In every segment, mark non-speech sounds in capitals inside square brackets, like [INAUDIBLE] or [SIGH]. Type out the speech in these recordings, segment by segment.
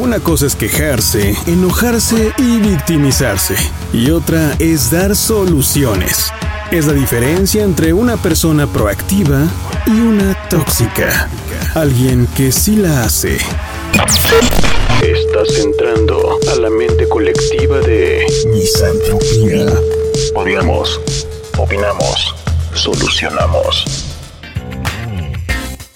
Una cosa es quejarse, enojarse y victimizarse. Y otra es dar soluciones. Es la diferencia entre una persona proactiva y una tóxica. Alguien que sí la hace. Estás entrando a la mente colectiva de misantropía. Odiamos, opinamos, solucionamos.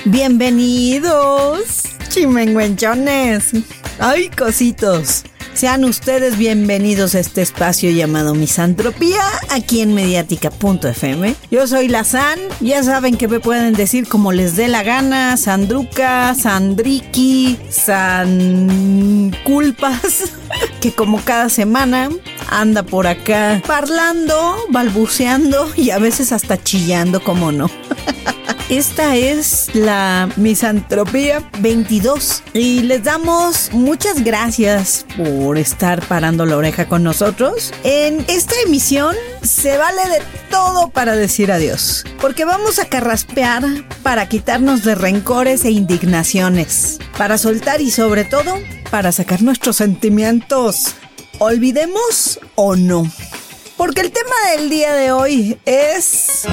Bienvenidos, chimenguenchones. Ay, cositos. Sean ustedes bienvenidos a este espacio llamado Misantropía, aquí en mediática.fm. Yo soy la San, ya saben que me pueden decir como les dé la gana, Sandruca, Sandriki, San Culpas, [LAUGHS] que como cada semana anda por acá parlando, balbuceando y a veces hasta chillando, como no. [LAUGHS] Esta es la Misantropía 22 y les damos muchas gracias por estar parando la oreja con nosotros. En esta emisión se vale de todo para decir adiós, porque vamos a carraspear para quitarnos de rencores e indignaciones, para soltar y sobre todo para sacar nuestros sentimientos. Olvidemos o no. Porque el tema del día de hoy es...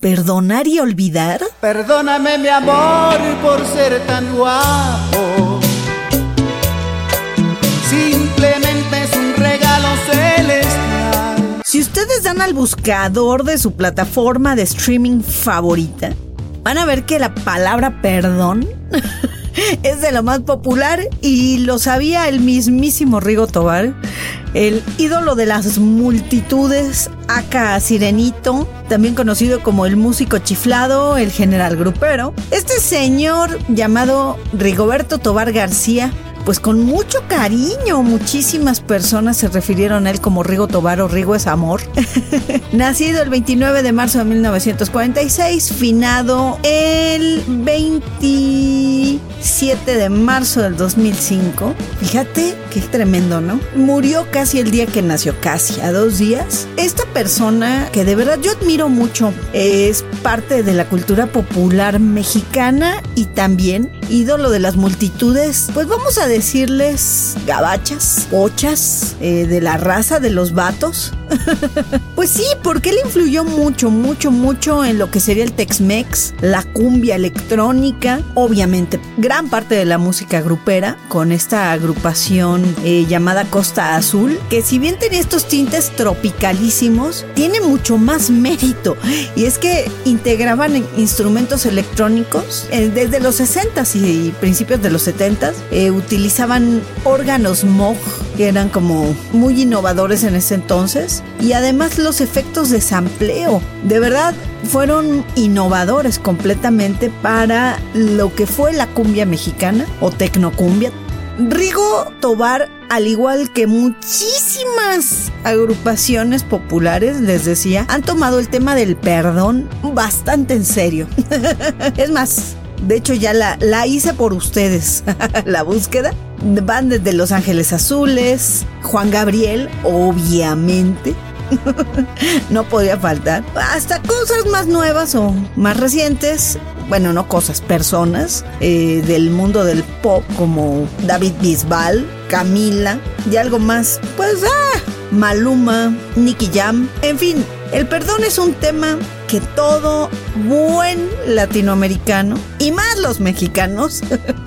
¿Perdonar y olvidar? Perdóname mi amor por ser tan guapo. Simplemente es un regalo celestial. Si ustedes dan al buscador de su plataforma de streaming favorita, van a ver que la palabra perdón [LAUGHS] [LAUGHS] es de lo más popular y lo sabía el mismísimo Rigo Tobar, el ídolo de las multitudes, acá Sirenito, también conocido como el músico chiflado, el general grupero. Este señor llamado Rigoberto Tobar García pues con mucho cariño muchísimas personas se refirieron a él como Rigo Tobar o Rigo es amor. [LAUGHS] Nacido el 29 de marzo de 1946, finado el 27 de marzo del 2005. Fíjate qué tremendo, ¿no? Murió casi el día que nació, casi a dos días. Esta persona que de verdad yo admiro mucho es parte de la cultura popular mexicana y también ídolo de las multitudes. Pues vamos a decirles gabachas, pochas, eh, de la raza de los vatos. [LAUGHS] pues sí, porque él influyó mucho, mucho, mucho en lo que sería el Tex-Mex, la cumbia electrónica, obviamente gran parte de la música grupera con esta agrupación eh, llamada Costa Azul, que si bien tenía estos tintes tropicalísimos, tiene mucho más mérito. Y es que integraban instrumentos electrónicos eh, desde los 60s y principios de los 70s, utilizaban órganos Moog que eran como muy innovadores en ese entonces y además los efectos de sampleo. De verdad, fueron innovadores completamente para lo que fue la cumbia mexicana o tecnocumbia. Rigo Tobar, al igual que muchísimas agrupaciones populares, les decía, han tomado el tema del perdón bastante en serio. [LAUGHS] es más, de hecho ya la, la hice por ustedes, [LAUGHS] la búsqueda. Van desde Los Ángeles Azules, Juan Gabriel, obviamente, [LAUGHS] no podía faltar. Hasta cosas más nuevas o más recientes. Bueno, no cosas, personas eh, del mundo del pop como David Bisbal, Camila y algo más. Pues, ah, Maluma, Nicky Jam. En fin, el perdón es un tema que todo buen latinoamericano y más los mexicanos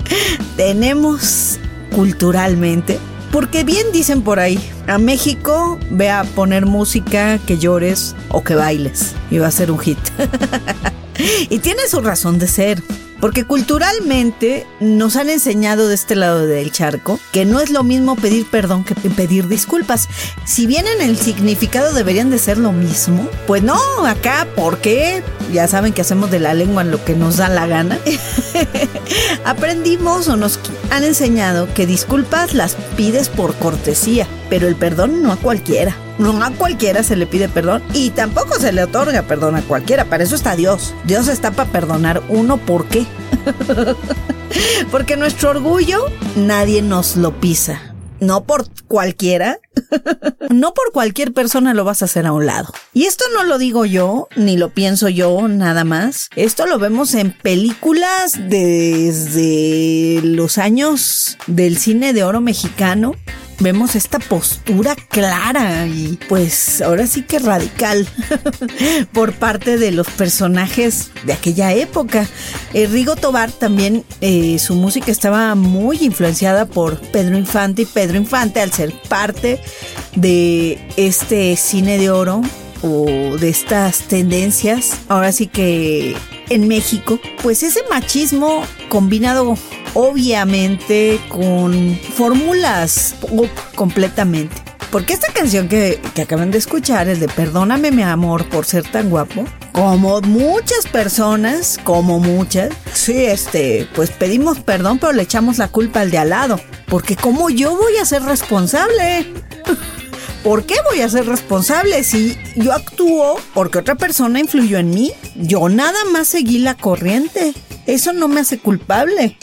[LAUGHS] tenemos culturalmente porque bien dicen por ahí, a México ve a poner música que llores o que bailes y va a ser un hit. [LAUGHS] y tiene su razón de ser. Porque culturalmente nos han enseñado de este lado del charco que no es lo mismo pedir perdón que pedir disculpas. Si bien en el significado deberían de ser lo mismo, pues no, acá, ¿por qué? Ya saben que hacemos de la lengua lo que nos da la gana. [LAUGHS] Aprendimos o nos han enseñado que disculpas las pides por cortesía, pero el perdón no a cualquiera. No a cualquiera se le pide perdón y tampoco se le otorga perdón a cualquiera. Para eso está Dios. Dios está para perdonar uno. ¿Por qué? [LAUGHS] Porque nuestro orgullo nadie nos lo pisa. No por cualquiera, [LAUGHS] no por cualquier persona lo vas a hacer a un lado. Y esto no lo digo yo, ni lo pienso yo nada más. Esto lo vemos en películas desde los años del cine de oro mexicano vemos esta postura clara y pues ahora sí que radical [LAUGHS] por parte de los personajes de aquella época. Eh, Rigo Tobar también, eh, su música estaba muy influenciada por Pedro Infante y Pedro Infante al ser parte de este cine de oro o de estas tendencias, ahora sí que en México, pues ese machismo combinado obviamente con fórmulas completamente. Porque esta canción que, que, acaban de escuchar, el de Perdóname mi amor por ser tan guapo, como muchas personas, como muchas, sí, este, pues pedimos perdón, pero le echamos la culpa al de al lado. Porque como yo voy a ser responsable. [LAUGHS] ¿Por qué voy a ser responsable si yo actúo porque otra persona influyó en mí? Yo nada más seguí la corriente. Eso no me hace culpable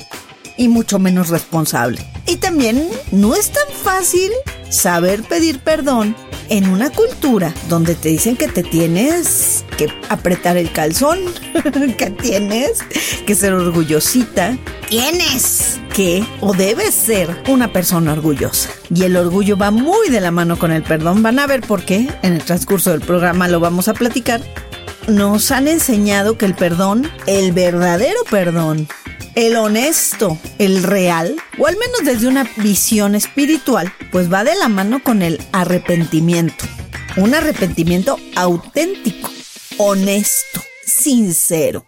y mucho menos responsable. Y también no es tan fácil saber pedir perdón en una cultura donde te dicen que te tienes que apretar el calzón, [LAUGHS] que tienes que ser orgullosita, tienes que o debes ser una persona orgullosa. Y el orgullo va muy de la mano con el perdón. Van a ver por qué. En el transcurso del programa lo vamos a platicar. Nos han enseñado que el perdón, el verdadero perdón, el honesto, el real, o al menos desde una visión espiritual, pues va de la mano con el arrepentimiento. Un arrepentimiento auténtico, honesto, sincero.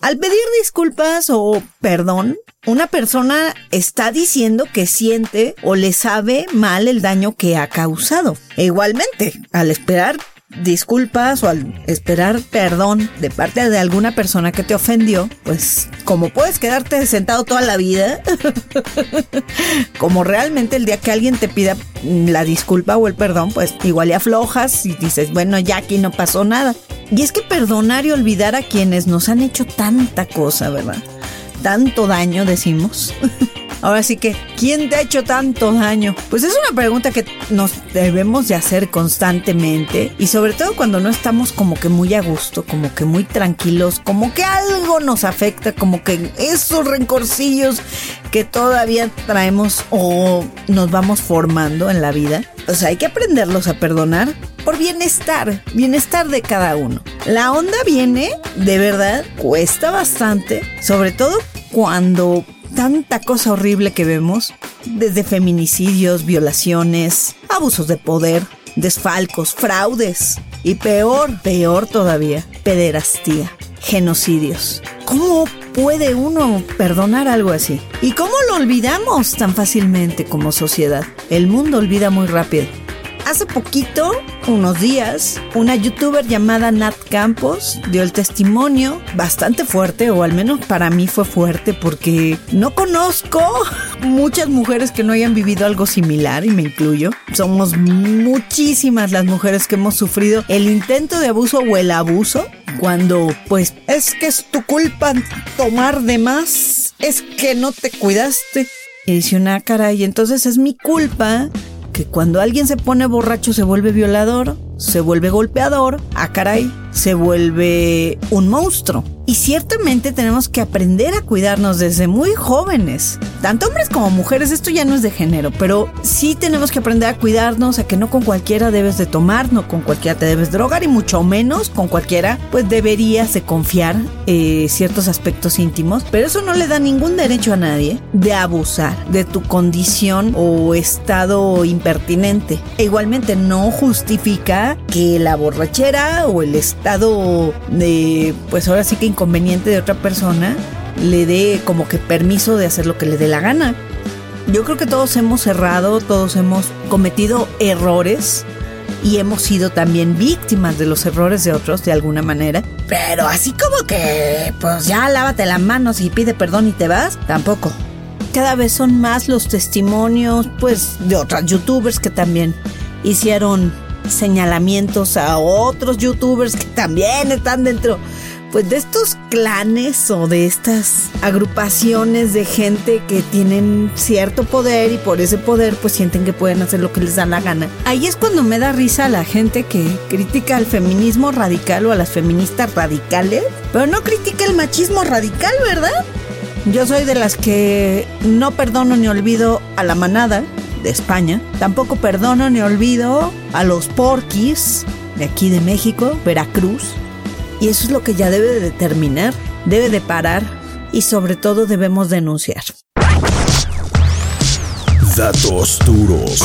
Al pedir disculpas o perdón, una persona está diciendo que siente o le sabe mal el daño que ha causado. E igualmente, al esperar disculpas o al esperar perdón de parte de alguna persona que te ofendió, pues como puedes quedarte sentado toda la vida, [LAUGHS] como realmente el día que alguien te pida la disculpa o el perdón, pues igual le aflojas y dices, bueno, ya aquí no pasó nada. Y es que perdonar y olvidar a quienes nos han hecho tanta cosa, ¿verdad? Tanto daño, decimos. [LAUGHS] Ahora sí que, ¿quién te ha hecho tanto daño? Pues es una pregunta que nos debemos de hacer constantemente y sobre todo cuando no estamos como que muy a gusto, como que muy tranquilos, como que algo nos afecta, como que esos rencorcillos que todavía traemos o nos vamos formando en la vida. O sea, hay que aprenderlos a perdonar por bienestar, bienestar de cada uno. La onda viene, de verdad, cuesta bastante, sobre todo cuando tanta cosa horrible que vemos, desde feminicidios, violaciones, abusos de poder, desfalcos, fraudes y peor, peor todavía, pederastía, genocidios. ¿Cómo puede uno perdonar algo así? ¿Y cómo lo olvidamos tan fácilmente como sociedad? El mundo olvida muy rápido. Hace poquito, unos días, una youtuber llamada Nat Campos dio el testimonio bastante fuerte, o al menos para mí fue fuerte, porque no conozco [LAUGHS] muchas mujeres que no hayan vivido algo similar, y me incluyo. Somos muchísimas las mujeres que hemos sufrido el intento de abuso o el abuso, cuando pues es que es tu culpa tomar de más, es que no te cuidaste. Y dice una cara, y entonces es mi culpa que cuando alguien se pone borracho se vuelve violador, se vuelve golpeador, ah caray, se vuelve un monstruo. Y ciertamente tenemos que aprender a cuidarnos desde muy jóvenes. Tanto hombres como mujeres, esto ya no es de género, pero sí tenemos que aprender a cuidarnos, a que no con cualquiera debes de tomar, no con cualquiera te debes drogar y mucho menos con cualquiera pues deberías de confiar eh, ciertos aspectos íntimos. Pero eso no le da ningún derecho a nadie de abusar de tu condición o estado impertinente. E igualmente no justifica que la borrachera o el estado de pues ahora sí que inconveniente de otra persona le dé como que permiso de hacer lo que le dé la gana. Yo creo que todos hemos errado, todos hemos cometido errores y hemos sido también víctimas de los errores de otros de alguna manera. Pero así como que, pues ya lávate las manos y pide perdón y te vas, tampoco. Cada vez son más los testimonios, pues, de otras youtubers que también hicieron señalamientos a otros youtubers que también están dentro pues de estos clanes o de estas agrupaciones de gente que tienen cierto poder y por ese poder pues sienten que pueden hacer lo que les da la gana. Ahí es cuando me da risa la gente que critica al feminismo radical o a las feministas radicales, pero no critica el machismo radical, ¿verdad? Yo soy de las que no perdono ni olvido a la manada de España. Tampoco perdono ni olvido a los porquis de aquí de México, Veracruz. Y eso es lo que ya debe de determinar, debe de parar y sobre todo debemos denunciar. Datos duros.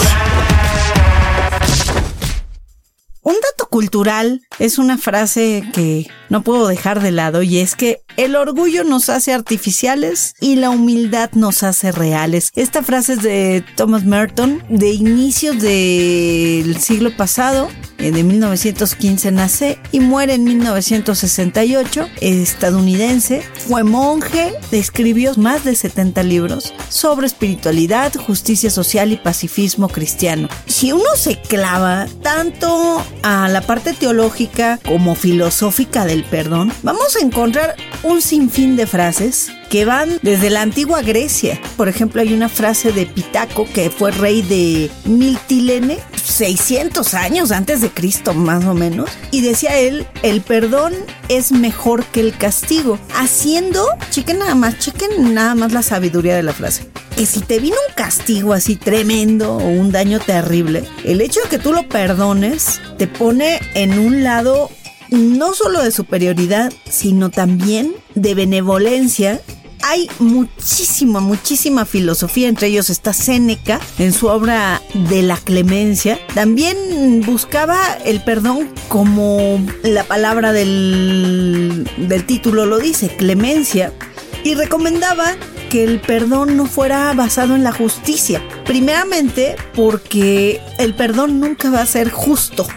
Un dato cultural es una frase que no puedo dejar de lado y es que el orgullo nos hace artificiales y la humildad nos hace reales. Esta frase es de Thomas Merton, de inicios del siglo pasado, eh, de 1915 nace y muere en 1968, estadounidense, fue monje, escribió más de 70 libros sobre espiritualidad, justicia social y pacifismo cristiano. Si uno se clava tanto a la parte teológica como filosófica del perdón, vamos a encontrar un sinfín de frases que van desde la antigua Grecia. Por ejemplo, hay una frase de Pitaco, que fue rey de Miltilene, 600 años antes de Cristo, más o menos. Y decía él, el perdón es mejor que el castigo. Haciendo, chequen nada más, chequen nada más la sabiduría de la frase. Que si te vino un castigo así tremendo o un daño terrible, el hecho de que tú lo perdones te pone en un lado no solo de superioridad, sino también de benevolencia hay muchísima, muchísima filosofía, entre ellos está Séneca en su obra de la clemencia. También buscaba el perdón como la palabra del, del título lo dice, clemencia, y recomendaba que el perdón no fuera basado en la justicia. Primeramente porque el perdón nunca va a ser justo.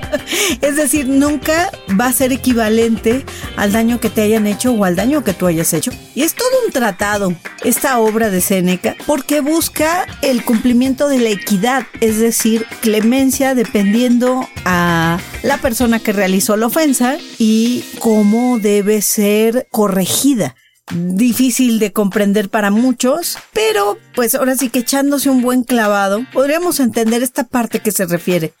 [LAUGHS] es decir, nunca va a ser equivalente al daño que te hayan hecho o al daño que tú hayas hecho. Y es todo un tratado, esta obra de Séneca, porque busca el cumplimiento de la equidad, es decir, clemencia dependiendo a la persona que realizó la ofensa y cómo debe ser corregida difícil de comprender para muchos, pero pues ahora sí que echándose un buen clavado, podríamos entender esta parte que se refiere.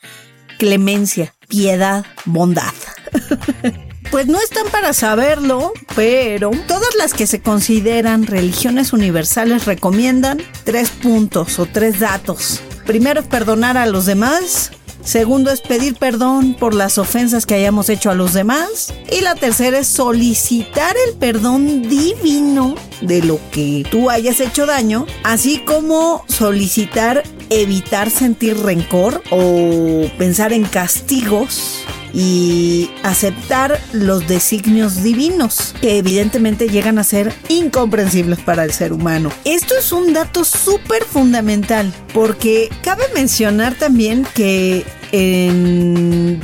Clemencia, piedad, bondad. [LAUGHS] pues no están para saberlo, pero todas las que se consideran religiones universales recomiendan tres puntos o tres datos. Primero perdonar a los demás, Segundo es pedir perdón por las ofensas que hayamos hecho a los demás. Y la tercera es solicitar el perdón divino de lo que tú hayas hecho daño, así como solicitar evitar sentir rencor o pensar en castigos y aceptar los designios divinos, que evidentemente llegan a ser incomprensibles para el ser humano. Esto es un dato súper fundamental, porque cabe mencionar también que en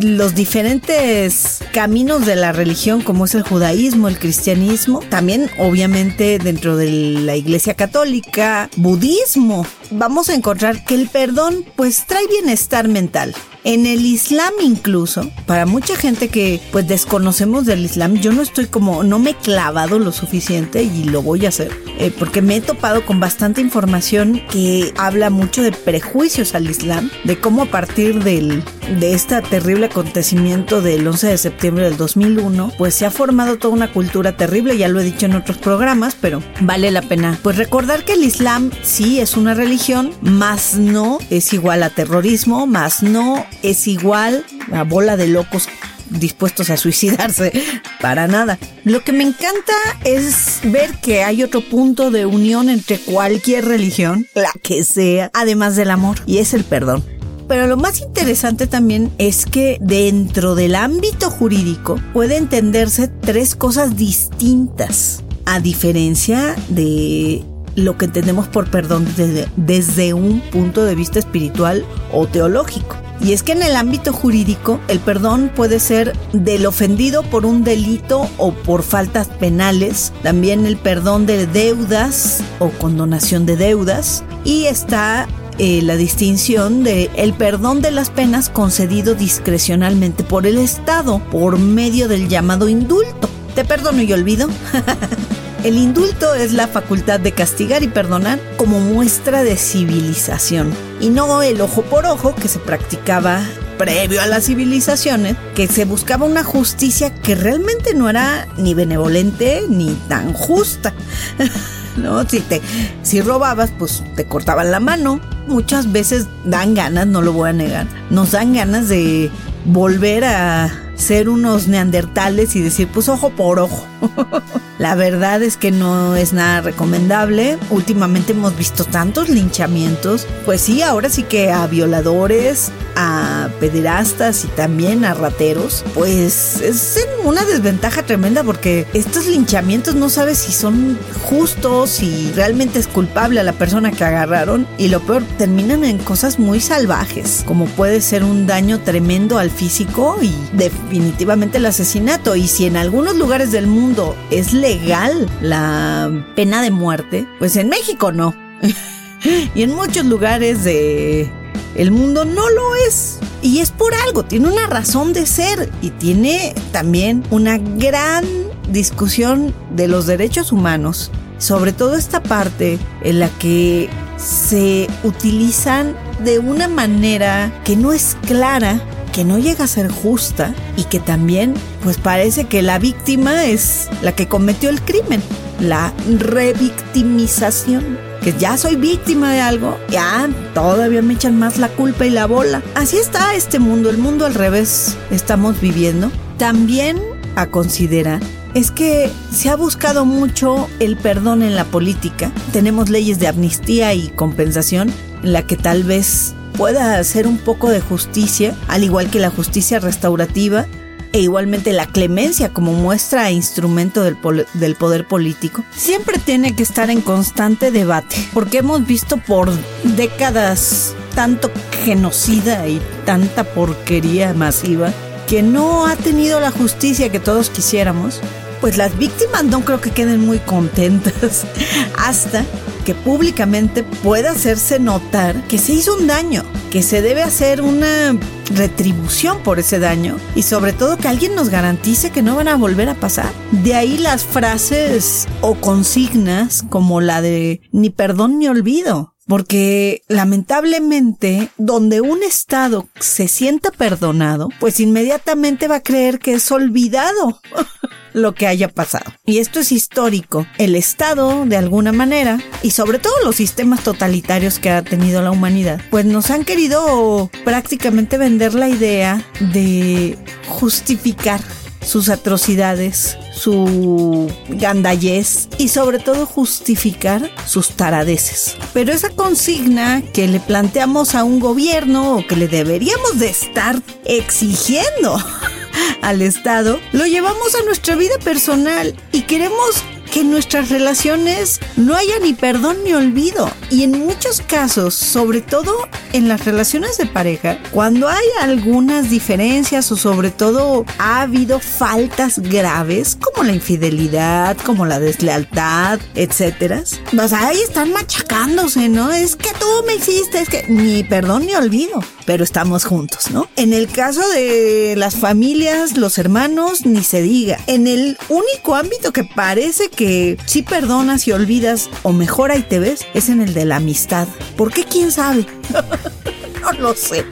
los diferentes caminos de la religión, como es el judaísmo, el cristianismo, también obviamente dentro de la iglesia católica, budismo, vamos a encontrar que el perdón pues trae bienestar mental. En el Islam incluso, para mucha gente que pues desconocemos del Islam, yo no estoy como, no me he clavado lo suficiente y lo voy a hacer, eh, porque me he topado con bastante información que habla mucho de prejuicios al Islam, de cómo a partir del, de este terrible acontecimiento del 11 de septiembre del 2001, pues se ha formado toda una cultura terrible, ya lo he dicho en otros programas, pero vale la pena pues recordar que el Islam sí es una religión, más no es igual a terrorismo, más no es igual a bola de locos dispuestos a suicidarse, [LAUGHS] para nada. Lo que me encanta es ver que hay otro punto de unión entre cualquier religión, la que sea, además del amor, y es el perdón. Pero lo más interesante también es que dentro del ámbito jurídico puede entenderse tres cosas distintas, a diferencia de lo que entendemos por perdón desde, desde un punto de vista espiritual o teológico. Y es que en el ámbito jurídico el perdón puede ser del ofendido por un delito o por faltas penales, también el perdón de deudas o condonación de deudas y está eh, la distinción de el perdón de las penas concedido discrecionalmente por el Estado por medio del llamado indulto. Te perdono y olvido. [LAUGHS] El indulto es la facultad de castigar y perdonar como muestra de civilización y no el ojo por ojo que se practicaba previo a las civilizaciones, que se buscaba una justicia que realmente no era ni benevolente ni tan justa. [LAUGHS] ¿no? Si te, si robabas, pues te cortaban la mano. Muchas veces dan ganas, no lo voy a negar. Nos dan ganas de volver a ser unos neandertales y decir, pues ojo por ojo. [LAUGHS] La verdad es que no es nada recomendable. Últimamente hemos visto tantos linchamientos. Pues sí, ahora sí que a violadores, a pederastas y también a rateros, pues es una desventaja tremenda porque estos linchamientos no sabes si son justos, si realmente es culpable a la persona que agarraron y lo peor, terminan en cosas muy salvajes, como puede ser un daño tremendo al físico y definitivamente el asesinato. Y si en algunos lugares del mundo es legal la pena de muerte, pues en México no. [LAUGHS] y en muchos lugares de el mundo no lo es. Y es por algo, tiene una razón de ser y tiene también una gran discusión de los derechos humanos, sobre todo esta parte en la que se utilizan de una manera que no es clara que no llega a ser justa y que también pues parece que la víctima es la que cometió el crimen, la revictimización. Que ya soy víctima de algo, ya todavía me echan más la culpa y la bola. Así está este mundo, el mundo al revés estamos viviendo. También a considerar es que se ha buscado mucho el perdón en la política. Tenemos leyes de amnistía y compensación en la que tal vez pueda hacer un poco de justicia, al igual que la justicia restaurativa e igualmente la clemencia como muestra e instrumento del, del, poder político, siempre tiene que estar en constante debate, porque hemos visto por décadas tanto genocida y tanta porquería masiva que no ha tenido la justicia que todos quisiéramos, pues las víctimas no creo que queden muy contentas [LAUGHS] hasta que públicamente pueda hacerse notar que se hizo un daño, que se debe hacer una retribución por ese daño y sobre todo que alguien nos garantice que no van a volver a pasar. De ahí las frases o consignas como la de ni perdón ni olvido. Porque lamentablemente, donde un Estado se sienta perdonado, pues inmediatamente va a creer que es olvidado. [LAUGHS] lo que haya pasado. Y esto es histórico. El Estado, de alguna manera, y sobre todo los sistemas totalitarios que ha tenido la humanidad, pues nos han querido prácticamente vender la idea de justificar sus atrocidades, su gandallez y sobre todo justificar sus taradeces. Pero esa consigna que le planteamos a un gobierno o que le deberíamos de estar exigiendo [LAUGHS] al Estado, lo llevamos a nuestra vida personal y queremos que en nuestras relaciones no haya ni perdón ni olvido. Y en muchos casos, sobre todo en las relaciones de pareja, cuando hay algunas diferencias o sobre todo ha habido faltas graves como la infidelidad, como la deslealtad, etcétera, pues ahí están machacándose, ¿no? Es que tú me hiciste, es que ni perdón ni olvido, pero estamos juntos, ¿no? En el caso de las familias, los hermanos, ni se diga. En el único ámbito que parece que si perdonas y olvidas, o mejor ahí te ves, es en el de la amistad. ¿Por qué? ¿Quién sabe? [LAUGHS] no lo sé.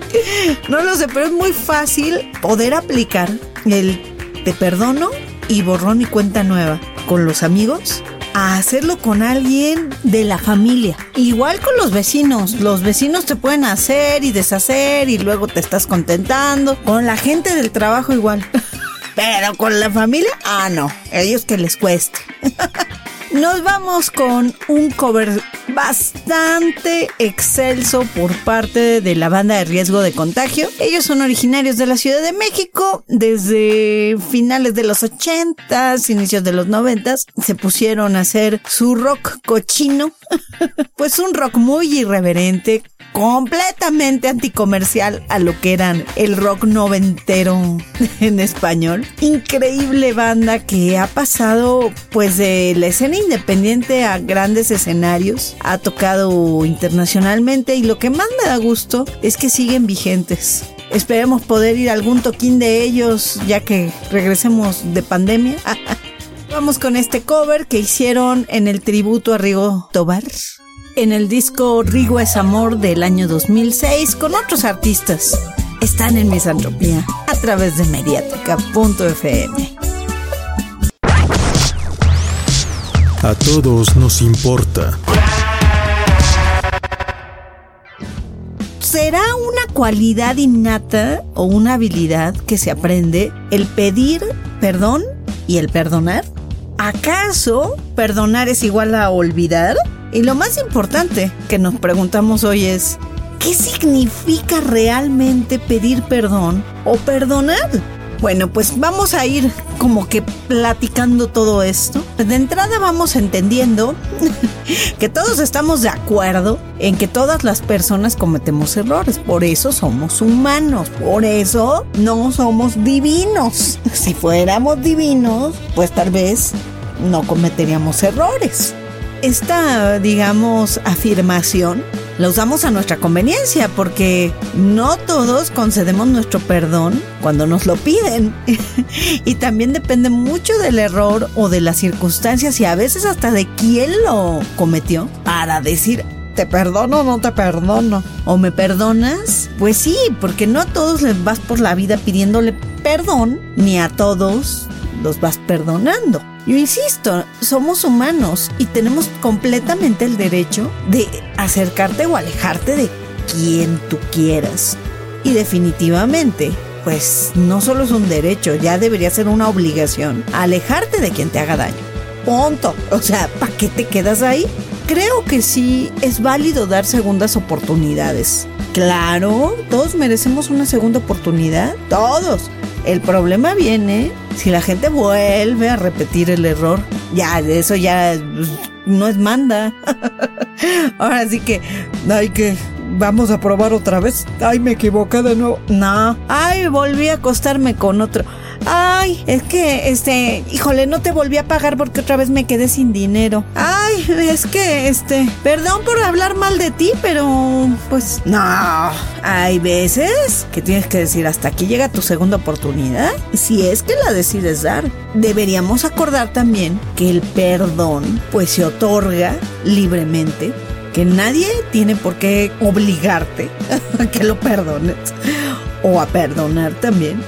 No lo sé, pero es muy fácil poder aplicar el te perdono y borrón y cuenta nueva con los amigos a hacerlo con alguien de la familia. Igual con los vecinos. Los vecinos te pueden hacer y deshacer y luego te estás contentando. Con la gente del trabajo igual. [LAUGHS] Pero con la familia, ah, no. Ellos que les cueste. [LAUGHS] Nos vamos con un cover bastante excelso por parte de la banda de riesgo de contagio. Ellos son originarios de la Ciudad de México. Desde finales de los 80s, inicios de los 90s, se pusieron a hacer su rock cochino. [LAUGHS] pues un rock muy irreverente, completamente anticomercial a lo que eran el rock noventero [LAUGHS] en español. Increíble banda que ha pasado pues de la escena independiente a grandes escenarios, ha tocado internacionalmente y lo que más me da gusto es que siguen vigentes. Esperemos poder ir a algún toquín de ellos ya que regresemos de pandemia. [LAUGHS] Vamos con este cover que hicieron en el tributo a Rigo Tobar en el disco Rigo es Amor del año 2006 con otros artistas. Están en Misantropía a través de mediática.fm. A todos nos importa. ¿Será una cualidad innata o una habilidad que se aprende el pedir perdón y el perdonar? ¿Acaso perdonar es igual a olvidar? Y lo más importante que nos preguntamos hoy es, ¿qué significa realmente pedir perdón o perdonar? Bueno, pues vamos a ir como que platicando todo esto. De entrada vamos entendiendo [LAUGHS] que todos estamos de acuerdo en que todas las personas cometemos errores. Por eso somos humanos. Por eso no somos divinos. [LAUGHS] Si fuéramos divinos, pues tal vez no cometeríamos errores. Esta, digamos, afirmación la usamos a nuestra conveniencia porque no todos concedemos nuestro perdón cuando nos lo piden. [LAUGHS] y también depende mucho del error o de las circunstancias y a veces hasta de quién lo cometió para decir, te perdono o no te perdono. ¿O me perdonas? Pues sí, porque no a todos les vas por la vida pidiéndole perdón, ni a todos los vas perdonando. Yo insisto, somos humanos y tenemos completamente el derecho de acercarte o alejarte de quien tú quieras. Y definitivamente, pues no solo es un derecho, ya debería ser una obligación alejarte de quien te haga daño. Punto. O sea, ¿para qué te quedas ahí? Creo que sí es válido dar segundas oportunidades. Claro, todos merecemos una segunda oportunidad. Todos. El problema viene si la gente vuelve a repetir el error. Ya, eso ya pues, no es manda. [LAUGHS] Ahora sí que hay que vamos a probar otra vez. Ay, me equivoqué de nuevo. No. Ay, volví a acostarme con otro. Ay, es que, este, híjole, no te volví a pagar porque otra vez me quedé sin dinero. Ay, es que, este, perdón por hablar mal de ti, pero, pues, no. Hay veces que tienes que decir, hasta aquí llega tu segunda oportunidad, si es que la decides dar. Deberíamos acordar también que el perdón, pues, se otorga libremente que nadie tiene por qué obligarte [LAUGHS] a que lo perdones o a perdonar también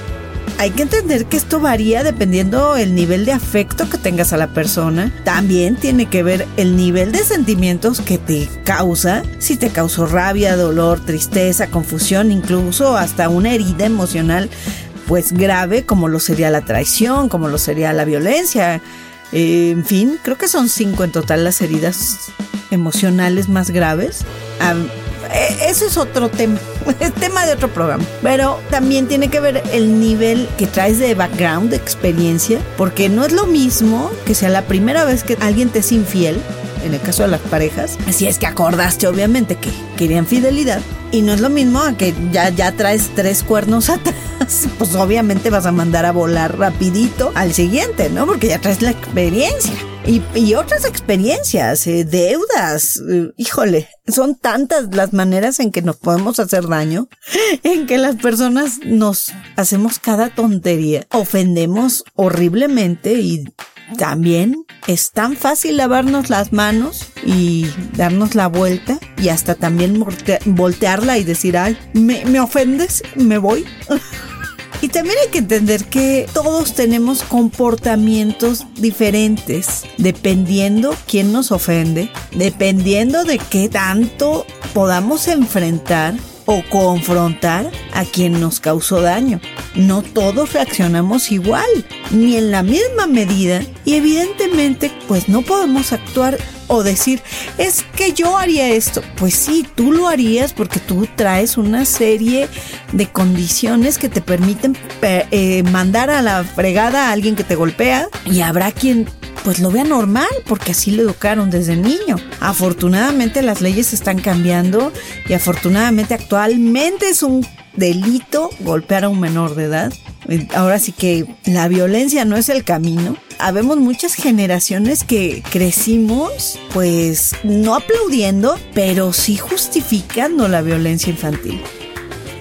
hay que entender que esto varía dependiendo el nivel de afecto que tengas a la persona. También tiene que ver el nivel de sentimientos que te causa. Si te causó rabia, dolor, tristeza, confusión, incluso hasta una herida emocional pues grave como lo sería la traición, como lo sería la violencia. Eh, en fin, creo que son cinco en total las heridas emocionales más graves. Eso es otro tema, [LAUGHS] es tema de otro programa. Pero también tiene que ver el nivel que traes de background, de experiencia, porque no es lo mismo que sea la primera vez que alguien te es infiel, en el caso de las parejas, si es que acordaste obviamente que querían fidelidad, y no es lo mismo a que ya, ya traes tres cuernos [LAUGHS] atrás, pues obviamente vas a mandar a volar rapidito al siguiente, ¿no? Porque ya traes la experiencia. Y, otras experiencias, eh, deudas, eh, híjole, son tantas las maneras en que nos podemos hacer daño, [LAUGHS] en que las personas nos hacemos cada tontería, ofendemos horriblemente y también es tan fácil lavarnos las manos y darnos la vuelta y hasta también voltearla y decir, ay, me, me ofendes, me voy. [LAUGHS] También hay que entender que todos tenemos comportamientos diferentes, dependiendo quién nos ofende, dependiendo de qué tanto podamos enfrentar o confrontar a quien nos causó daño. No todos reaccionamos igual, ni en la misma medida, y evidentemente pues no podemos actuar o decir, es que yo haría esto. Pues sí, tú lo harías porque tú traes una serie de condiciones que te permiten eh, mandar a la fregada a alguien que te golpea y habrá quien pues lo vea normal porque así lo educaron desde niño. Afortunadamente las leyes están cambiando y afortunadamente actualmente es un delito golpear a un menor de edad. Ahora sí que la violencia no es el camino. habemos muchas generaciones que crecimos, pues no aplaudiendo, pero sí justificando la violencia infantil.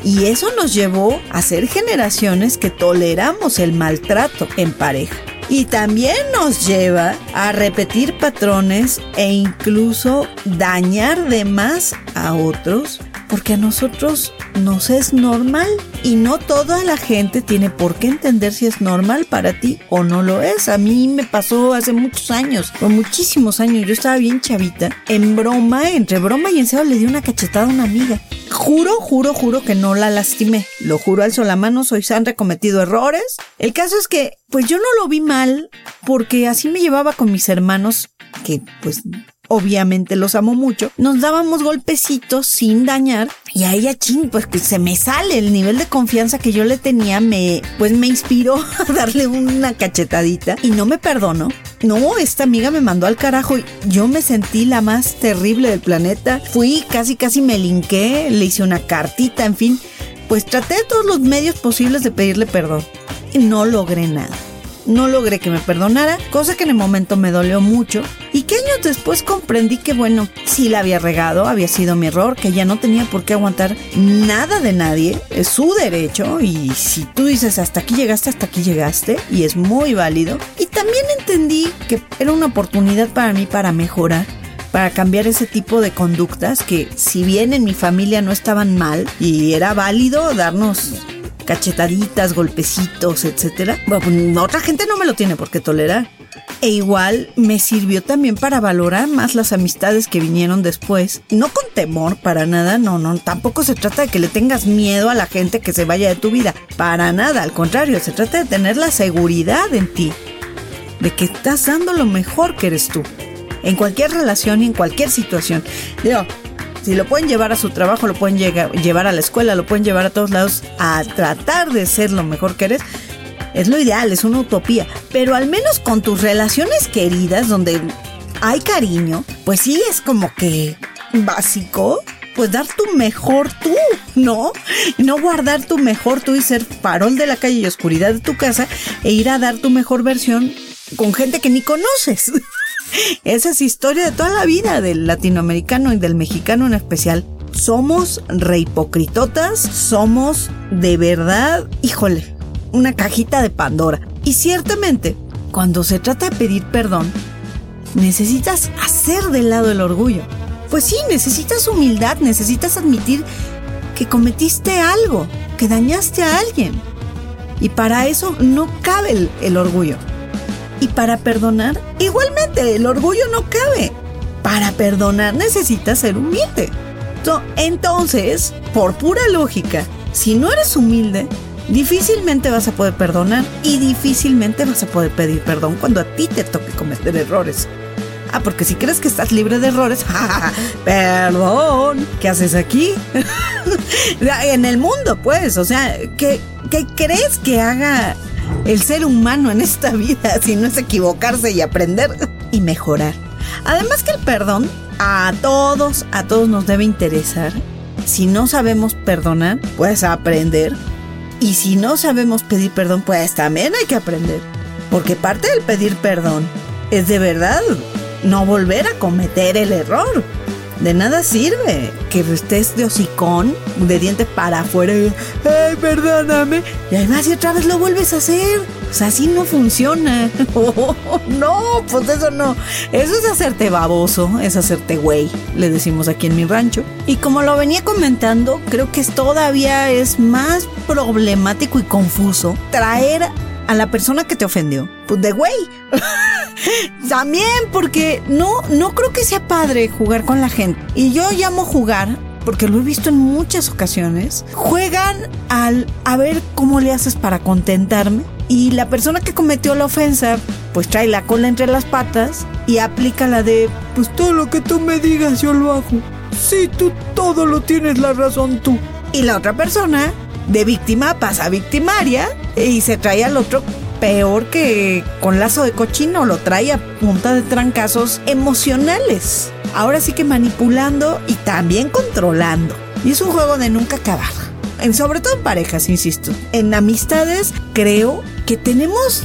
Y eso nos llevó a ser generaciones que toleramos el maltrato en pareja. Y también nos lleva a repetir patrones e incluso dañar de más a otros porque a nosotros nos es normal y no toda la gente tiene por qué entender si es normal para ti o no lo es. A mí me pasó hace muchos años, por muchísimos años, yo estaba bien chavita, en broma, entre broma y en serio le di una cachetada a una amiga. Juro, juro, juro que no la lastimé. Lo juro, alzo la mano, soy Sandra, he cometido errores. El caso es que, pues yo no lo vi mal porque así me llevaba con mis hermanos que pues obviamente los amo mucho, nos dábamos golpecitos sin dañar y a ella, ching, pues que se me sale el nivel de confianza que yo le tenía, me, pues me inspiró [LAUGHS] a darle una cachetadita y no me perdonó. No, esta amiga me mandó al carajo y yo me sentí la más terrible del planeta. Fui, casi, casi me linqué, le hice una cartita, en fin. Pues traté de todos los medios posibles de pedirle perdón. Y no logré nada no logré que me perdonara, cosa que en el momento me dolió mucho y que años después comprendí que bueno, sí la había regado, había sido mi error, que ya no tenía por qué aguantar nada de nadie, es su derecho y si tú dices hasta aquí llegaste, hasta aquí llegaste y es muy válido. Y también entendí que era una oportunidad para mí para mejorar para cambiar ese tipo de conductas que si bien en mi familia no estaban mal y era válido darnos cachetaditas, golpecitos, etcétera. Bueno, otra gente no me lo tiene por qué tolerar. E igual me sirvió también para valorar más las amistades que vinieron después. No con temor, para nada, no, no. Tampoco se trata de que le tengas miedo a la gente que se vaya de tu vida. Para nada, al contrario, se trata de tener la seguridad en ti. De que estás dando lo mejor que eres tú. En cualquier relación y en cualquier situación. Digo, si lo pueden llevar a su trabajo, lo pueden llevar a la escuela, lo pueden llevar a todos lados a tratar de ser lo mejor que eres, es lo ideal, es una utopía. Pero al menos con tus relaciones queridas, donde hay cariño, pues sí es como que básico. Pues dar tu mejor tú, ¿no? No guardar tu mejor tú y ser farol de la calle y oscuridad de tu casa e ir a dar tu mejor versión con gente que ni conoces. [LAUGHS] Esa es historia de toda la vida del latinoamericano y del mexicano en especial. Somos rehipocritotas, somos de verdad, híjole, una cajita de Pandora. Y ciertamente, cuando se trata de pedir perdón, necesitas hacer de lado el orgullo. Pues sí, necesitas humildad, necesitas admitir que cometiste algo, que dañaste a alguien. Y para eso no cabe el, el orgullo. Y para perdonar, igualmente, el orgullo no cabe. Para perdonar necesitas ser humilde. Entonces, por pura lógica, si no eres humilde, difícilmente vas a poder perdonar y difícilmente vas a poder pedir perdón cuando a ti te toque cometer errores. Ah, porque si crees que estás libre de errores, [LAUGHS] perdón, ¿qué haces aquí? [LAUGHS] en el mundo, pues, o sea, ¿qué, ¿qué crees que haga el ser humano en esta vida, [LAUGHS] si no es equivocarse y aprender y mejorar. Además que el perdón a todos, a todos nos debe interesar. Si no sabemos perdonar, pues aprender. Y si no sabemos pedir perdón, pues también hay que aprender. Porque parte del pedir perdón es de verdad no volver a cometer el error. De nada sirve que estés de hocicón, de diente para afuera y, ay, perdóname. Y además, y otra vez lo vuelves a hacer. O sea, así no funciona. [LAUGHS] no, pues eso no. Eso es hacerte baboso, es hacerte güey, le decimos aquí en mi rancho. Y como lo venía comentando, creo que todavía es más problemático y confuso traer a la persona que te ofendió, pues de güey. [LAUGHS] [LAUGHS] También porque no, no creo que sea padre jugar con la gente. Y yo llamo jugar porque lo he visto en muchas ocasiones. Juegan al a ver cómo le haces para contentarme. Y la persona que cometió la ofensa, pues trae la cola entre las patas y aplica la de, pues todo lo que tú me digas yo lo hago. Sí, tú todo lo tienes la razón tú. Y la otra persona, de víctima, pasa a victimaria y se trae al otro peor que con lazo de cochino, lo trae a punta de trancazos emocionales. Ahora sí que manipulando y también controlando. Y es un juego de nunca acabar. En, sobre todo en parejas, insisto. En amistades creo que tenemos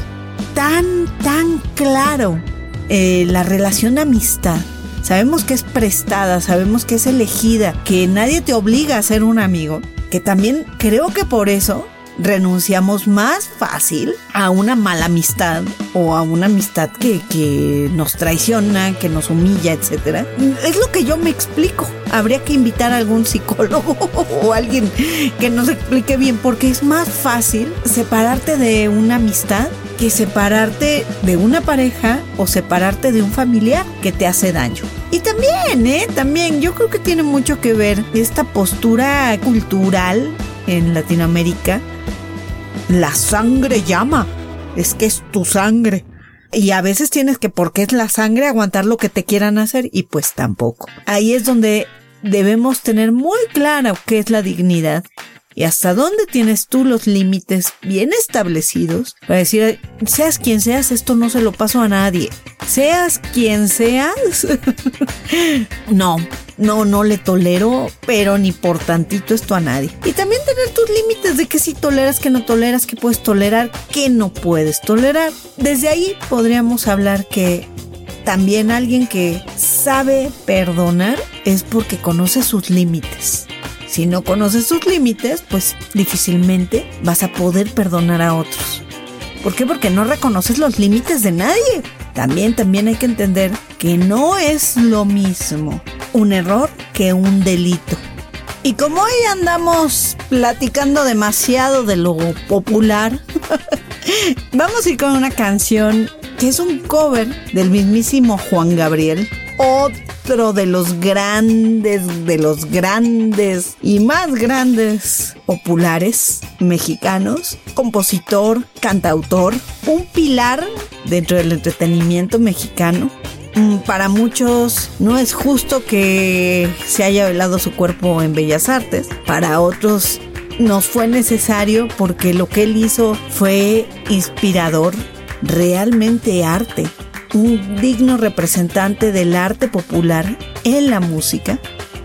tan, tan claro eh, la relación amistad. Sabemos que es prestada, sabemos que es elegida, que nadie te obliga a ser un amigo, que también creo que por eso renunciamos más fácil a una mala amistad o a una amistad que, que nos traiciona, que nos humilla, etc. Es lo que yo me explico. Habría que invitar a algún psicólogo [LAUGHS] o alguien que nos explique bien porque es más fácil separarte de una amistad que separarte de una pareja o separarte de un familiar que te hace daño. Y también, ¿eh? También yo creo que tiene mucho que ver esta postura cultural en Latinoamérica la sangre llama. Es que es tu sangre. Y a veces tienes que, porque es la sangre, aguantar lo que te quieran hacer y pues tampoco. Ahí es donde debemos tener muy claro qué es la dignidad y hasta dónde tienes tú los límites bien establecidos para decir, seas quien seas, esto no se lo paso a nadie. Seas quien seas, [LAUGHS] no, no, no le tolero, pero ni por tantito esto a nadie. Y también tener tus límites de que si toleras, que no toleras, que puedes tolerar, que no puedes tolerar. Desde ahí podríamos hablar que también alguien que sabe perdonar es porque conoce sus límites. Si no conoces sus límites, pues difícilmente vas a poder perdonar a otros. ¿Por qué? Porque no reconoces los límites de nadie. También, también hay que entender que no es lo mismo un error que un delito. Y como hoy andamos platicando demasiado de lo popular, [LAUGHS] vamos a ir con una canción que es un cover del mismísimo Juan Gabriel, otro de los grandes, de los grandes y más grandes populares mexicanos, compositor, cantautor, un pilar dentro del entretenimiento mexicano para muchos no es justo que se haya velado su cuerpo en Bellas Artes. Para otros nos fue necesario porque lo que él hizo fue inspirador, realmente arte, un digno representante del arte popular en la música.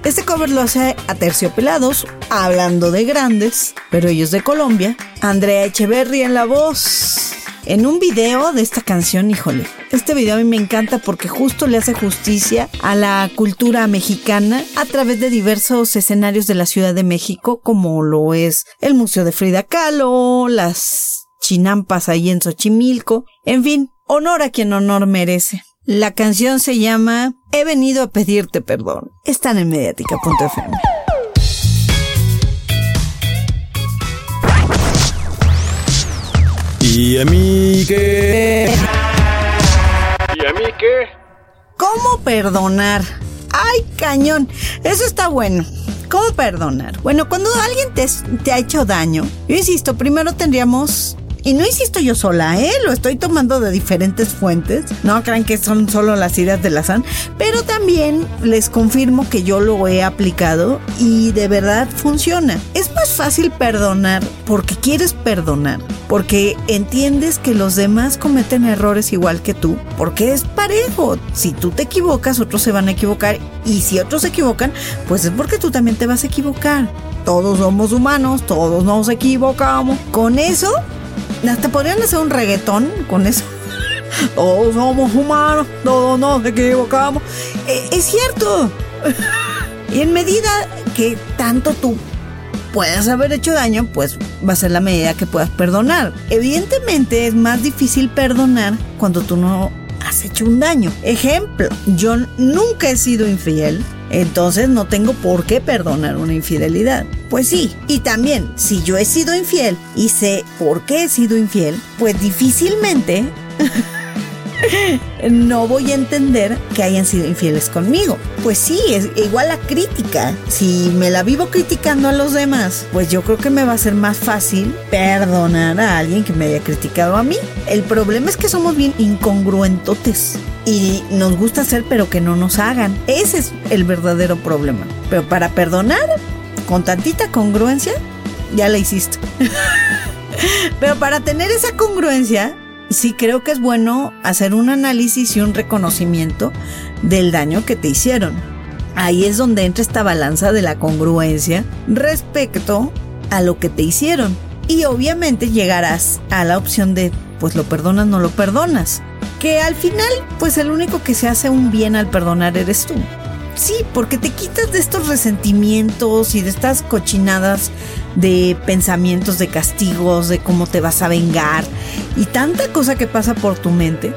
Este cover lo hace a Terciopelados, hablando de grandes, pero ellos de Colombia. Andrea Echeverry en la voz, en un video de esta canción, híjole, este video a mí me encanta porque justo le hace justicia a la cultura mexicana a través de diversos escenarios de la Ciudad de México, como lo es el Museo de Frida Kahlo, las chinampas ahí en Xochimilco, en fin, honor a quien honor merece. La canción se llama He venido a pedirte perdón. Están en mediática.fm. ¿Y a mí qué? ¿Y a mí qué? ¿Cómo perdonar? ¡Ay, cañón! Eso está bueno. ¿Cómo perdonar? Bueno, cuando alguien te, te, ha hecho daño, yo insisto, primero tendríamos y no insisto yo sola, ¿eh? Lo estoy tomando de diferentes fuentes. No crean que son solo las ideas de la SAN. Pero también les confirmo que yo lo he aplicado y de verdad funciona. Es más fácil perdonar porque quieres perdonar. Porque entiendes que los demás cometen errores igual que tú. Porque es parejo. Si tú te equivocas, otros se van a equivocar. Y si otros se equivocan, pues es porque tú también te vas a equivocar. Todos somos humanos, todos nos equivocamos. Con eso hasta podrían hacer un reggaetón con eso. [LAUGHS] Todos somos humanos, todos nos equivocamos. Eh, es cierto. [LAUGHS] y en medida que tanto tú puedas haber hecho daño, pues va a ser la medida que puedas perdonar. Evidentemente es más difícil perdonar cuando tú no has hecho un daño. Ejemplo, yo nunca he sido infiel, entonces no tengo por qué perdonar una infidelidad. Pues sí, y también si yo he sido infiel y sé por qué he sido infiel, pues difícilmente no voy a entender que hayan sido infieles conmigo. Pues sí, es igual la crítica. Si me la vivo criticando a los demás, pues yo creo que me va a ser más fácil perdonar a alguien que me haya criticado a mí. El problema es que somos bien incongruentotes y nos gusta hacer pero que no nos hagan. Ese es el verdadero problema. Pero para perdonar, con tantita congruencia, ya la hiciste. [LAUGHS] pero para tener esa congruencia, sí creo que es bueno hacer un análisis y un reconocimiento del daño que te hicieron. Ahí es donde entra esta balanza de la congruencia respecto a lo que te hicieron. Y obviamente llegarás a la opción de pues lo perdonas, no lo perdonas. Que al final, pues el único que se hace un bien al perdonar eres tú. Sí, porque te quitas de estos resentimientos y de estas cochinadas de pensamientos, de castigos, de cómo te vas a vengar y tanta cosa que pasa por tu mente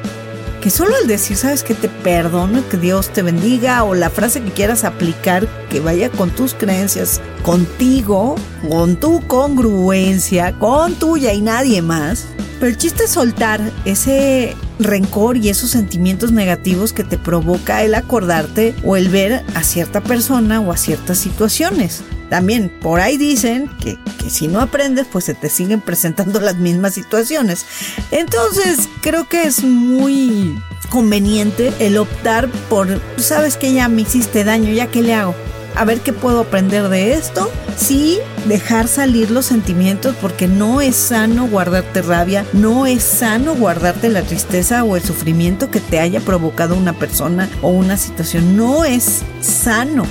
que solo el decir, sabes que te perdono, que Dios te bendiga o la frase que quieras aplicar que vaya con tus creencias, contigo, con tu congruencia, con tuya y nadie más. Pero el chiste es soltar ese rencor y esos sentimientos negativos que te provoca el acordarte o el ver a cierta persona o a ciertas situaciones. También por ahí dicen que, que, si no aprendes, pues se te siguen presentando [LAUGHS] las mismas situaciones. Entonces, creo que es muy conveniente el optar por, sabes que ya me hiciste daño, ya que le hago. A ver qué puedo aprender de esto. Sí, dejar salir los sentimientos porque no es sano guardarte rabia, no es sano guardarte la tristeza o el sufrimiento que te haya provocado una persona o una situación. No es sano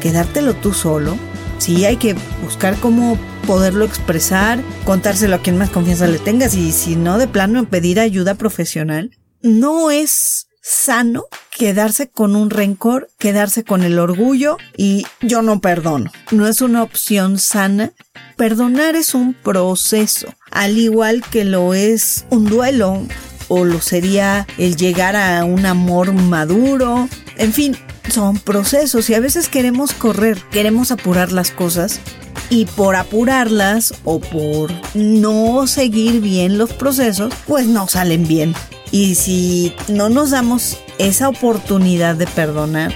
quedártelo tú solo Sí, hay que buscar cómo poderlo expresar, contárselo a quien más confianza le tengas y si no, de plano pedir ayuda profesional. No es sano quedarse con un rencor, quedarse con el orgullo y yo no perdono. No es una opción sana. Perdonar es un proceso, al igual que lo es un duelo o lo sería el llegar a un amor maduro. En fin, son procesos y a veces queremos correr, queremos apurar las cosas y por apurarlas o por no seguir bien los procesos, pues no salen bien. Y si no nos damos esa oportunidad de perdonar,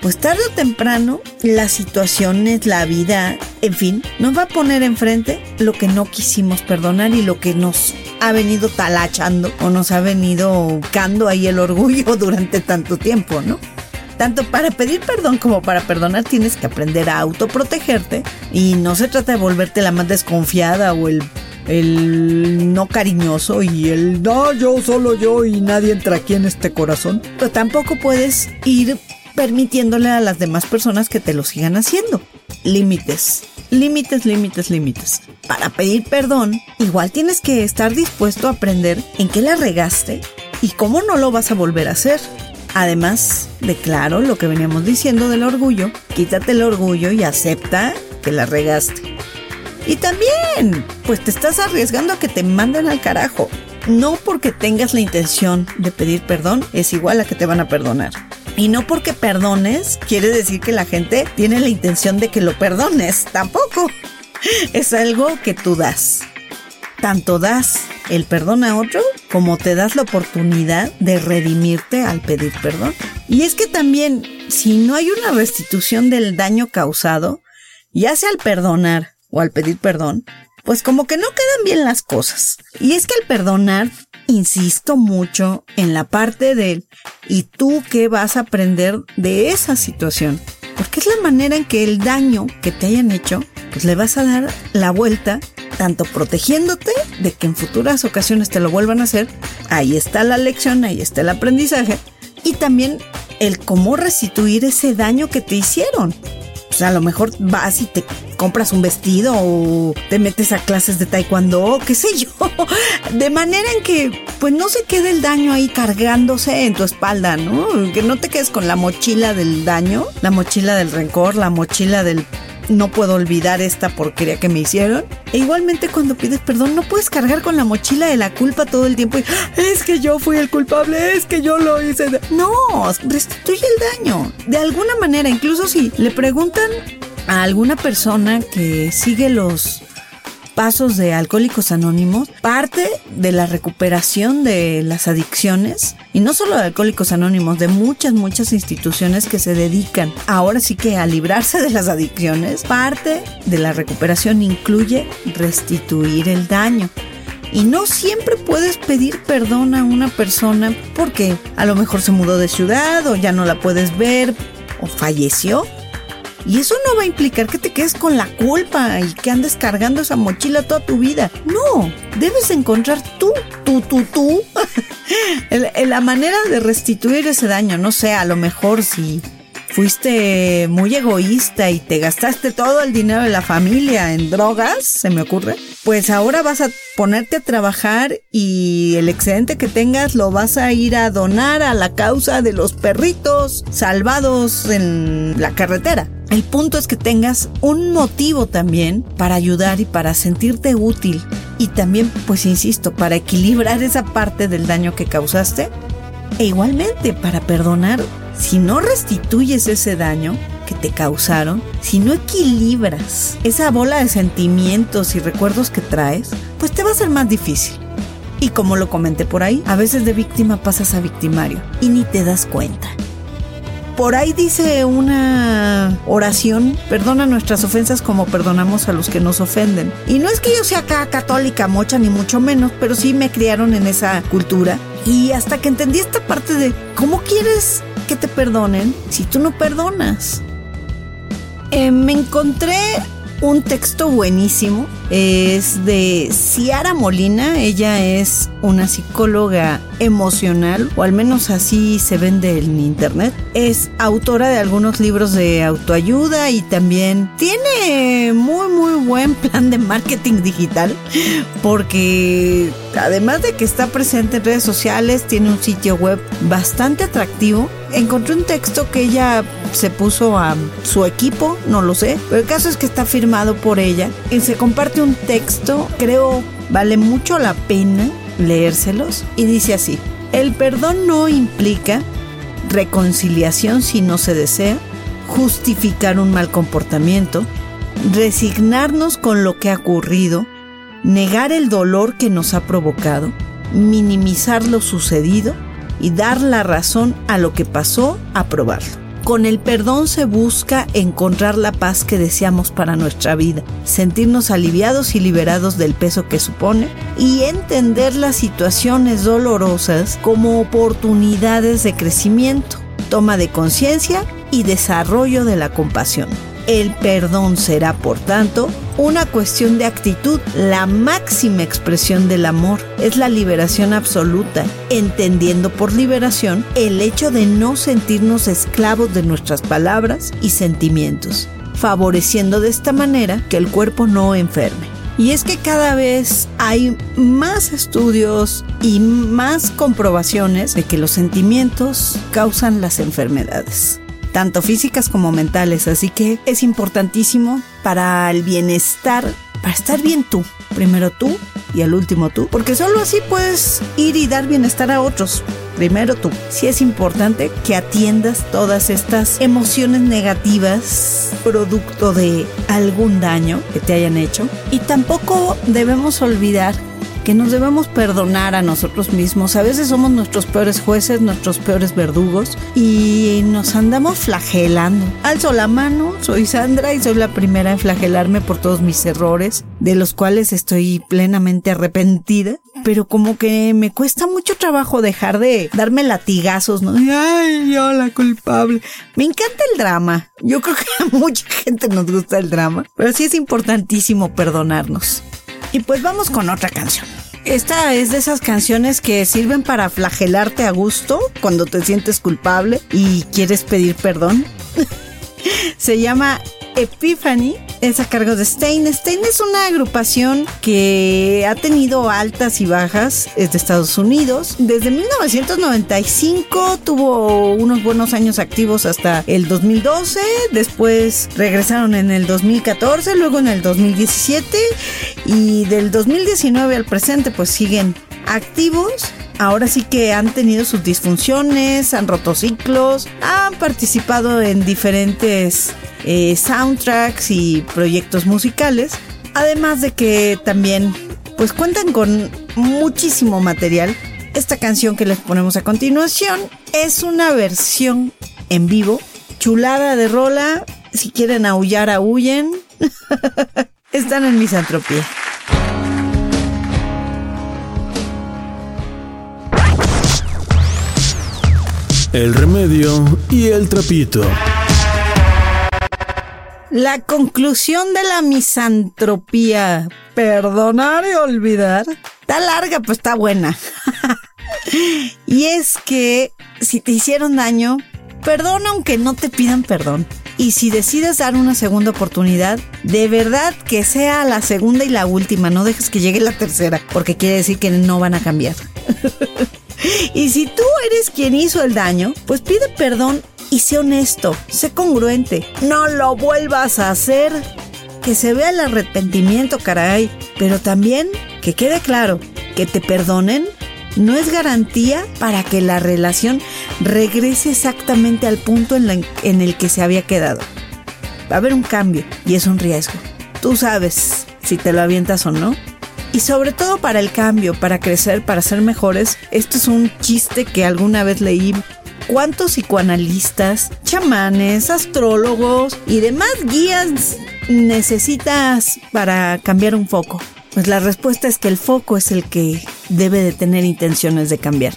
pues tarde o temprano las situaciones, la vida, en fin, nos va a poner enfrente lo que no quisimos perdonar y lo que nos ha venido talachando o nos ha venido buscando ahí el orgullo [LAUGHS] durante tanto tiempo, ¿no? Tanto para pedir perdón como para perdonar tienes que aprender a autoprotegerte y no se trata de volverte la más desconfiada o el, el no cariñoso y el no, yo solo yo y nadie entra aquí en este corazón. Pero tampoco puedes ir permitiéndole a las demás personas que te lo sigan haciendo. Límites, límites, límites, límites. Para pedir perdón, igual tienes que estar dispuesto a aprender en qué la regaste y cómo no lo vas a volver a hacer. Además de claro lo que veníamos diciendo del orgullo, quítate el orgullo y acepta que la regaste. Y también, pues te estás arriesgando a que te manden al carajo. No porque tengas la intención de pedir perdón es igual a que te van a perdonar. Y no porque perdones quiere decir que la gente tiene la intención de que lo perdones. Tampoco. Es algo que tú das. Tanto das el perdón a otro como te das la oportunidad de redimirte al pedir perdón. Y es que también, si no hay una restitución del daño causado, ya sea al perdonar o al pedir perdón, pues como que no quedan bien las cosas. Y es que al perdonar, insisto mucho en la parte de ¿y tú qué vas a aprender de esa situación? Porque es la manera en que el daño que te hayan hecho, pues le vas a dar la vuelta tanto protegiéndote de que en futuras ocasiones te lo vuelvan a hacer, ahí está la lección, ahí está el aprendizaje, y también el cómo restituir ese daño que te hicieron. Sea, a lo mejor vas y te compras un vestido o te metes a clases de taekwondo, qué sé yo. [LAUGHS] De manera en que pues no se quede el daño ahí cargándose en tu espalda, ¿no? Que no te quedes con la mochila del daño, la mochila del rencor, la mochila del no puedo olvidar esta porquería que me hicieron. E igualmente cuando pides perdón no puedes cargar con la mochila de la culpa todo el tiempo y es que yo fui el culpable, es que yo lo hice. No, restituye el daño. De alguna manera, incluso si le preguntan a alguna persona que sigue los pasos de Alcohólicos Anónimos, parte de la recuperación de las adicciones, y no solo de Alcohólicos Anónimos, de muchas, muchas instituciones que se dedican ahora sí que a librarse de las adicciones, parte de la recuperación incluye restituir el daño. Y no siempre puedes pedir perdón a una persona porque a lo mejor se mudó de ciudad o ya no la puedes ver o falleció. Y eso no va a implicar que te quedes con la culpa y que andes cargando esa mochila toda tu vida. No, debes encontrar tú, tú, tú, tú, [LAUGHS] la manera de restituir ese daño. No sé, a lo mejor si fuiste muy egoísta y te gastaste todo el dinero de la familia en drogas, se me ocurre, pues ahora vas a ponerte a trabajar y el excedente que tengas lo vas a ir a donar a la causa de los perritos salvados en la carretera. El punto es que tengas un motivo también para ayudar y para sentirte útil. Y también, pues insisto, para equilibrar esa parte del daño que causaste. E igualmente para perdonar si no restituyes ese daño que te causaron, si no equilibras esa bola de sentimientos y recuerdos que traes, pues te va a ser más difícil. Y como lo comenté por ahí, a veces de víctima pasas a victimario y ni te das cuenta. Por ahí dice una oración, perdona nuestras ofensas como perdonamos a los que nos ofenden. Y no es que yo sea acá católica mocha ni mucho menos, pero sí me criaron en esa cultura. Y hasta que entendí esta parte de cómo quieres que te perdonen si tú no perdonas. Eh, me encontré un texto buenísimo. Es de Ciara Molina. Ella es una psicóloga emocional, o al menos así se vende en internet. Es autora de algunos libros de autoayuda y también tiene muy, muy buen plan de marketing digital. Porque además de que está presente en redes sociales, tiene un sitio web bastante atractivo encontré un texto que ella se puso a su equipo, no lo sé, pero el caso es que está firmado por ella y se comparte un texto, creo vale mucho la pena leérselos y dice así, el perdón no implica reconciliación si no se desea, justificar un mal comportamiento, resignarnos con lo que ha ocurrido, negar el dolor que nos ha provocado, minimizar lo sucedido, y dar la razón a lo que pasó, aprobarlo. Con el perdón se busca encontrar la paz que deseamos para nuestra vida, sentirnos aliviados y liberados del peso que supone y entender las situaciones dolorosas como oportunidades de crecimiento, toma de conciencia y desarrollo de la compasión. El perdón será, por tanto, una cuestión de actitud. La máxima expresión del amor es la liberación absoluta, entendiendo por liberación el hecho de no sentirnos esclavos de nuestras palabras y sentimientos, favoreciendo de esta manera que el cuerpo no enferme. Y es que cada vez hay más estudios y más comprobaciones de que los sentimientos causan las enfermedades tanto físicas como mentales. Así que es importantísimo para el bienestar, para estar bien tú. Primero tú y al último tú. Porque solo así puedes ir y dar bienestar a otros. Primero tú. Sí es importante que atiendas todas estas emociones negativas producto de algún daño que te hayan hecho. Y tampoco debemos olvidar que nos debemos perdonar a nosotros mismos. A veces somos nuestros peores jueces, nuestros peores verdugos y nos andamos flagelando. Alzo la mano, soy Sandra y soy la primera en flagelarme por todos mis errores, de los cuales estoy plenamente arrepentida. Pero como que me cuesta mucho trabajo dejar de darme latigazos, ¿no? Ay, yo la culpable. Me encanta el drama. Yo creo que a mucha gente nos gusta el drama. Pero sí es importantísimo perdonarnos. Y pues vamos con otra canción. Esta es de esas canciones que sirven para flagelarte a gusto cuando te sientes culpable y quieres pedir perdón. [LAUGHS] Se llama Epiphany es a cargo de Stein. Stein es una agrupación que ha tenido altas y bajas, es de Estados Unidos. Desde 1995 tuvo unos buenos años activos hasta el 2012, después regresaron en el 2014, luego en el 2017 y del 2019 al presente pues siguen activos. Ahora sí que han tenido sus disfunciones, han roto ciclos, han participado en diferentes eh, soundtracks y proyectos musicales. Además de que también pues cuentan con muchísimo material. Esta canción que les ponemos a continuación es una versión en vivo, chulada de rola. Si quieren aullar, aullen. [LAUGHS] Están en misantropía. El remedio y el trapito. La conclusión de la misantropía, perdonar y olvidar, está larga, pues está buena. [LAUGHS] y es que si te hicieron daño, Perdona aunque no te pidan perdón. Y si decides dar una segunda oportunidad, de verdad que sea la segunda y la última, no dejes que llegue la tercera, porque quiere decir que no van a cambiar. [LAUGHS] y si tú eres quien hizo el daño, pues pide perdón y sé honesto, sé congruente. No lo vuelvas a hacer. Que se vea el arrepentimiento, caray. Pero también que quede claro que te perdonen no es garantía para que la relación regrese exactamente al punto en, el que se había quedado. Va a haber un cambio y es un riesgo. Tú sabes si te lo avientas o no. Y sobre todo para el cambio, para crecer, para ser mejores, esto es un chiste que alguna vez leí. ¿Cuántos psicoanalistas, chamanes, astrólogos y demás guías necesitas para cambiar un foco? Pues la respuesta es que el foco es el que debe de tener intenciones de cambiar.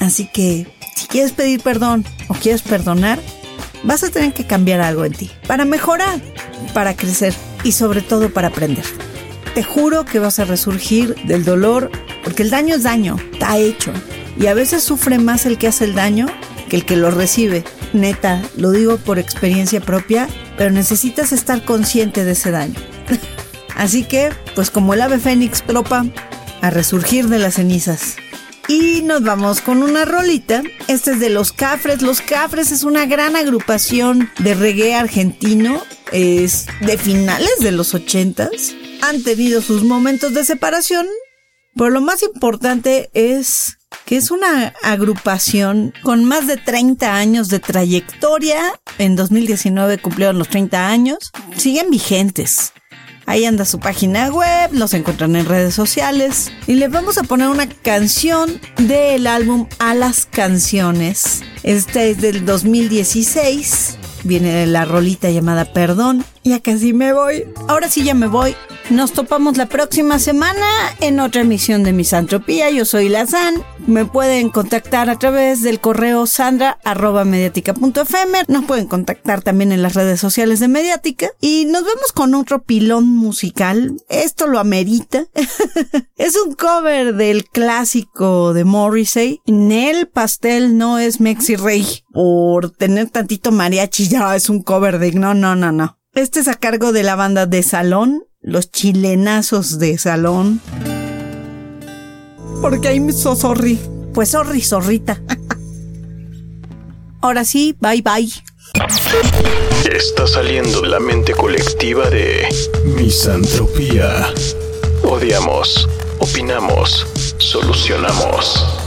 Así que si quieres pedir perdón o quieres perdonar, vas a tener que cambiar algo en ti para mejorar, para crecer y sobre todo para aprender. Te juro que vas a resurgir del dolor porque el daño es daño, está hecho. Y a veces sufre más el que hace el daño que el que lo recibe. Neta, lo digo por experiencia propia, pero necesitas estar consciente de ese daño. [LAUGHS] Así que, pues como el ave fénix tropa, a resurgir de las cenizas. Y nos vamos con una rolita. Este es de Los Cafres. Los Cafres es una gran agrupación de reggae argentino. Es de finales de los ochentas. Han tenido sus momentos de separación. Pero lo más importante es que es una agrupación con más de 30 años de trayectoria. En 2019 cumplieron los 30 años. Siguen vigentes. Ahí anda su página web, los encuentran en redes sociales. Y les vamos a poner una canción del álbum A las canciones. Este es del 2016. Viene la rolita llamada Perdón. Ya casi me voy. Ahora sí ya me voy. Nos topamos la próxima semana en otra emisión de Misantropía. Yo soy Lazán. Me pueden contactar a través del correo sandra Nos pueden contactar también en las redes sociales de Mediática. Y nos vemos con otro pilón musical. Esto lo amerita. [LAUGHS] es un cover del clásico de Morrissey. Nel Pastel no es Mexi Rey. Por tener tantito mariachi ya es un cover de... No, no, no, no. Este es a cargo de la banda de Salón los chilenazos de salón. Porque ahí me sorry. Pues sorry, zorrita. Ahora sí, bye bye. Está saliendo la mente colectiva de misantropía. Odiamos, opinamos, solucionamos.